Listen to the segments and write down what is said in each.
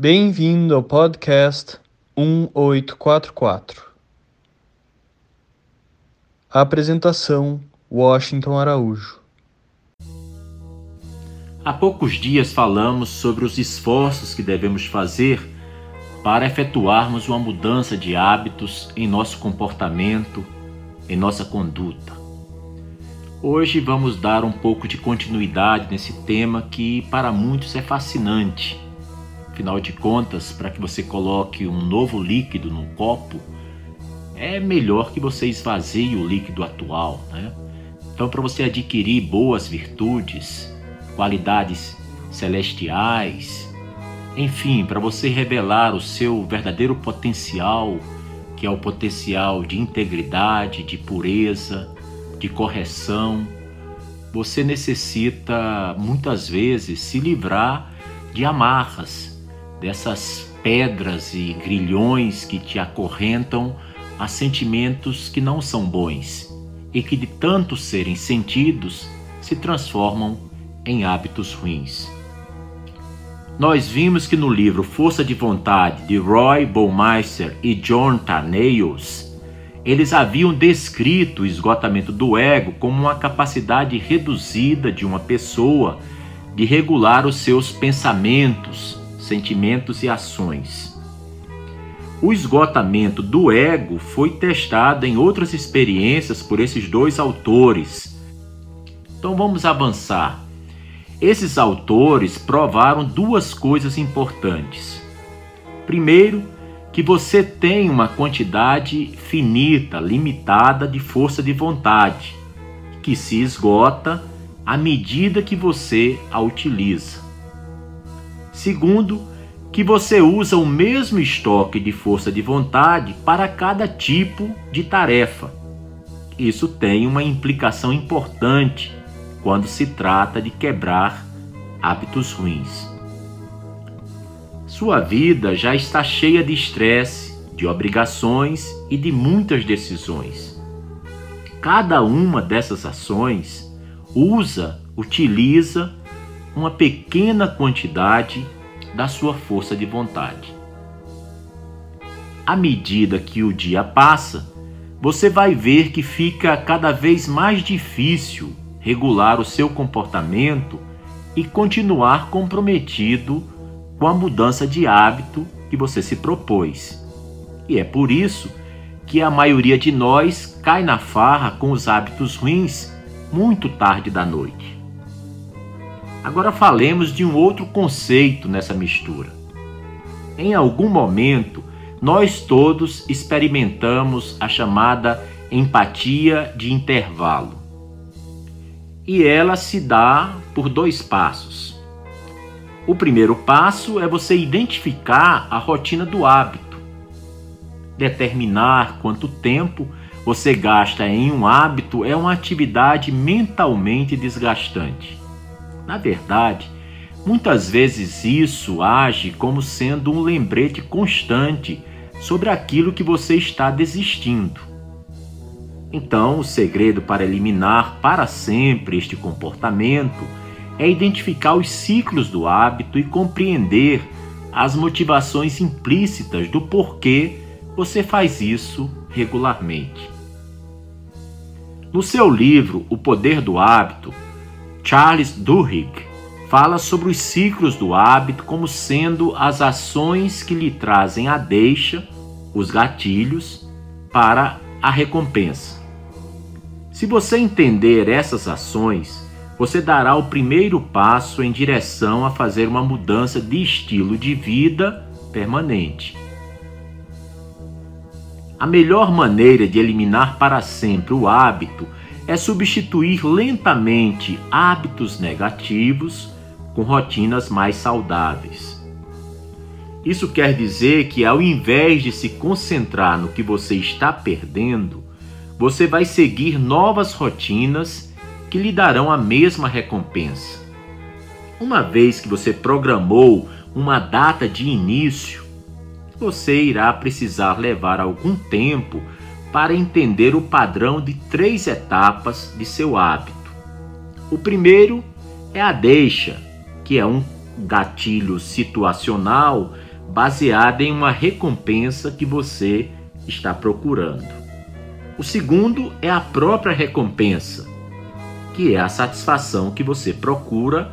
Bem-vindo ao podcast 1844. apresentação: Washington Araújo. Há poucos dias falamos sobre os esforços que devemos fazer para efetuarmos uma mudança de hábitos em nosso comportamento, em nossa conduta. Hoje vamos dar um pouco de continuidade nesse tema que para muitos é fascinante Afinal de contas, para que você coloque um novo líquido num copo, é melhor que você esvazie o líquido atual, né? Então, para você adquirir boas virtudes, qualidades celestiais, enfim, para você revelar o seu verdadeiro potencial, que é o potencial de integridade, de pureza, de correção, você necessita muitas vezes se livrar de amarras, dessas pedras e grilhões que te acorrentam a sentimentos que não são bons e que, de tanto serem sentidos, se transformam em hábitos ruins. Nós vimos que no livro Força de Vontade de Roy Baumeister e John Tarneios, eles haviam descrito o esgotamento do ego como uma capacidade reduzida de uma pessoa de regular os seus pensamentos, sentimentos e ações. O esgotamento do ego foi testado em outras experiências por esses dois autores. Então vamos avançar. Esses autores provaram duas coisas importantes. Primeiro, que você tem uma quantidade finita, limitada de força de vontade, que se esgota à medida que você a utiliza. Segundo, que você usa o mesmo estoque de força de vontade para cada tipo de tarefa. Isso tem uma implicação importante quando se trata de quebrar hábitos ruins. Sua vida já está cheia de estresse, de obrigações e de muitas decisões. Cada uma dessas ações usa, utiliza uma pequena quantidade da sua força de vontade. À medida que o dia passa, você vai ver que fica cada vez mais difícil regular o seu comportamento e continuar comprometido com a mudança de hábito que você se propôs. E é por isso que a maioria de nós cai na farra com os hábitos ruins muito tarde da noite. Agora falemos de um outro conceito nessa mistura. Em algum momento, nós todos experimentamos a chamada empatia de intervalo. E ela se dá por dois passos. O primeiro passo é você identificar a rotina do hábito, determinar quanto tempo você gasta em um hábito é uma atividade mentalmente desgastante. Na verdade, muitas vezes isso age como sendo um lembrete constante sobre aquilo que você está desistindo. Então, o segredo para eliminar para sempre este comportamento é identificar os ciclos do hábito e compreender as motivações implícitas do porquê você faz isso regularmente. No seu livro O Poder do Hábito, Charles Duhigg fala sobre os ciclos do hábito como sendo as ações que lhe trazem a deixa, os gatilhos, para a recompensa. Se você entender essas ações, você dará o primeiro passo em direção a fazer uma mudança de estilo de vida permanente. A melhor maneira de eliminar para sempre o hábito é substituir lentamente hábitos negativos com rotinas mais saudáveis. Isso quer dizer que, ao invés de se concentrar no que você está perdendo, você vai seguir novas rotinas que lhe darão a mesma recompensa. Uma vez que você programou uma data de início, você irá precisar levar algum tempo para entender o padrão de três etapas de seu hábito. O primeiro é a deixa, que é um gatilho situacional baseada em uma recompensa que você está procurando. O segundo é a própria recompensa, que é a satisfação que você procura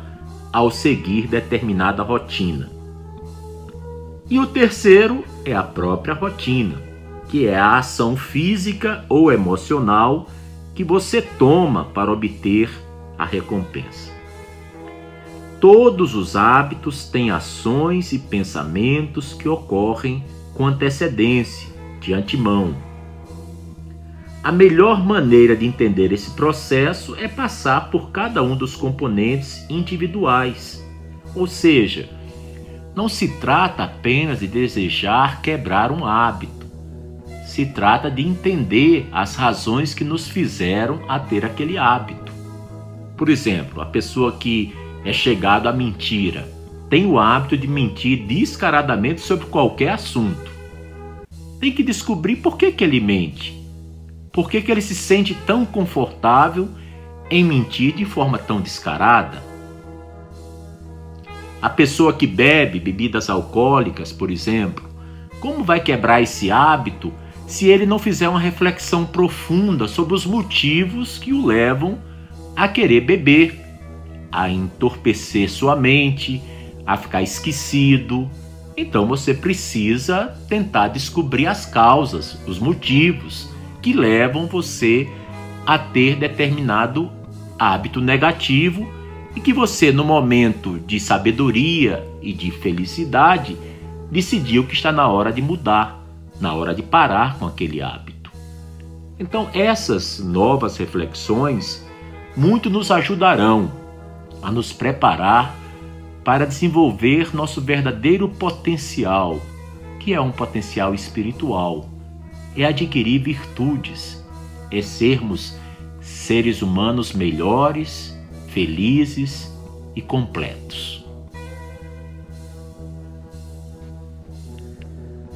ao seguir determinada rotina. E o terceiro é a própria rotina, que é a ação física ou emocional que você toma para obter a recompensa. Todos os hábitos têm ações e pensamentos que ocorrem com antecedência, de antemão. A melhor maneira de entender esse processo é passar por cada um dos componentes individuais. Ou seja, não se trata apenas de desejar quebrar um hábito. Se trata de entender as razões que nos fizeram a ter aquele hábito. Por exemplo, a pessoa que é chegado à mentira tem o hábito de mentir descaradamente sobre qualquer assunto. Tem que descobrir por que, que ele mente por que, que ele se sente tão confortável em mentir de forma tão descarada? A pessoa que bebe bebidas alcoólicas, por exemplo, como vai quebrar esse hábito se ele não fizer uma reflexão profunda sobre os motivos que o levam a querer beber, a entorpecer sua mente, a ficar esquecido? Então você precisa tentar descobrir as causas, os motivos que levam você a ter determinado hábito negativo e que você, no momento de sabedoria e de felicidade, decidiu que está na hora de mudar, na hora de parar com aquele hábito. Então, essas novas reflexões muito nos ajudarão a nos preparar para desenvolver nosso verdadeiro potencial, que é um potencial espiritual é adquirir virtudes, é sermos seres humanos melhores, felizes e completos.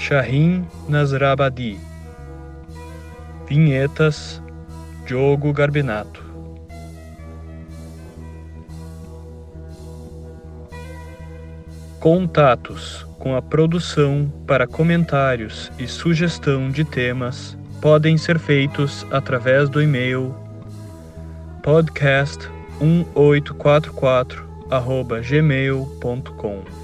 Shahin Nasrabadi. Vinhetas Diogo Garbinato. Contatos com a produção para comentários e sugestão de temas podem ser feitos através do e-mail podcast1844@gmail.com.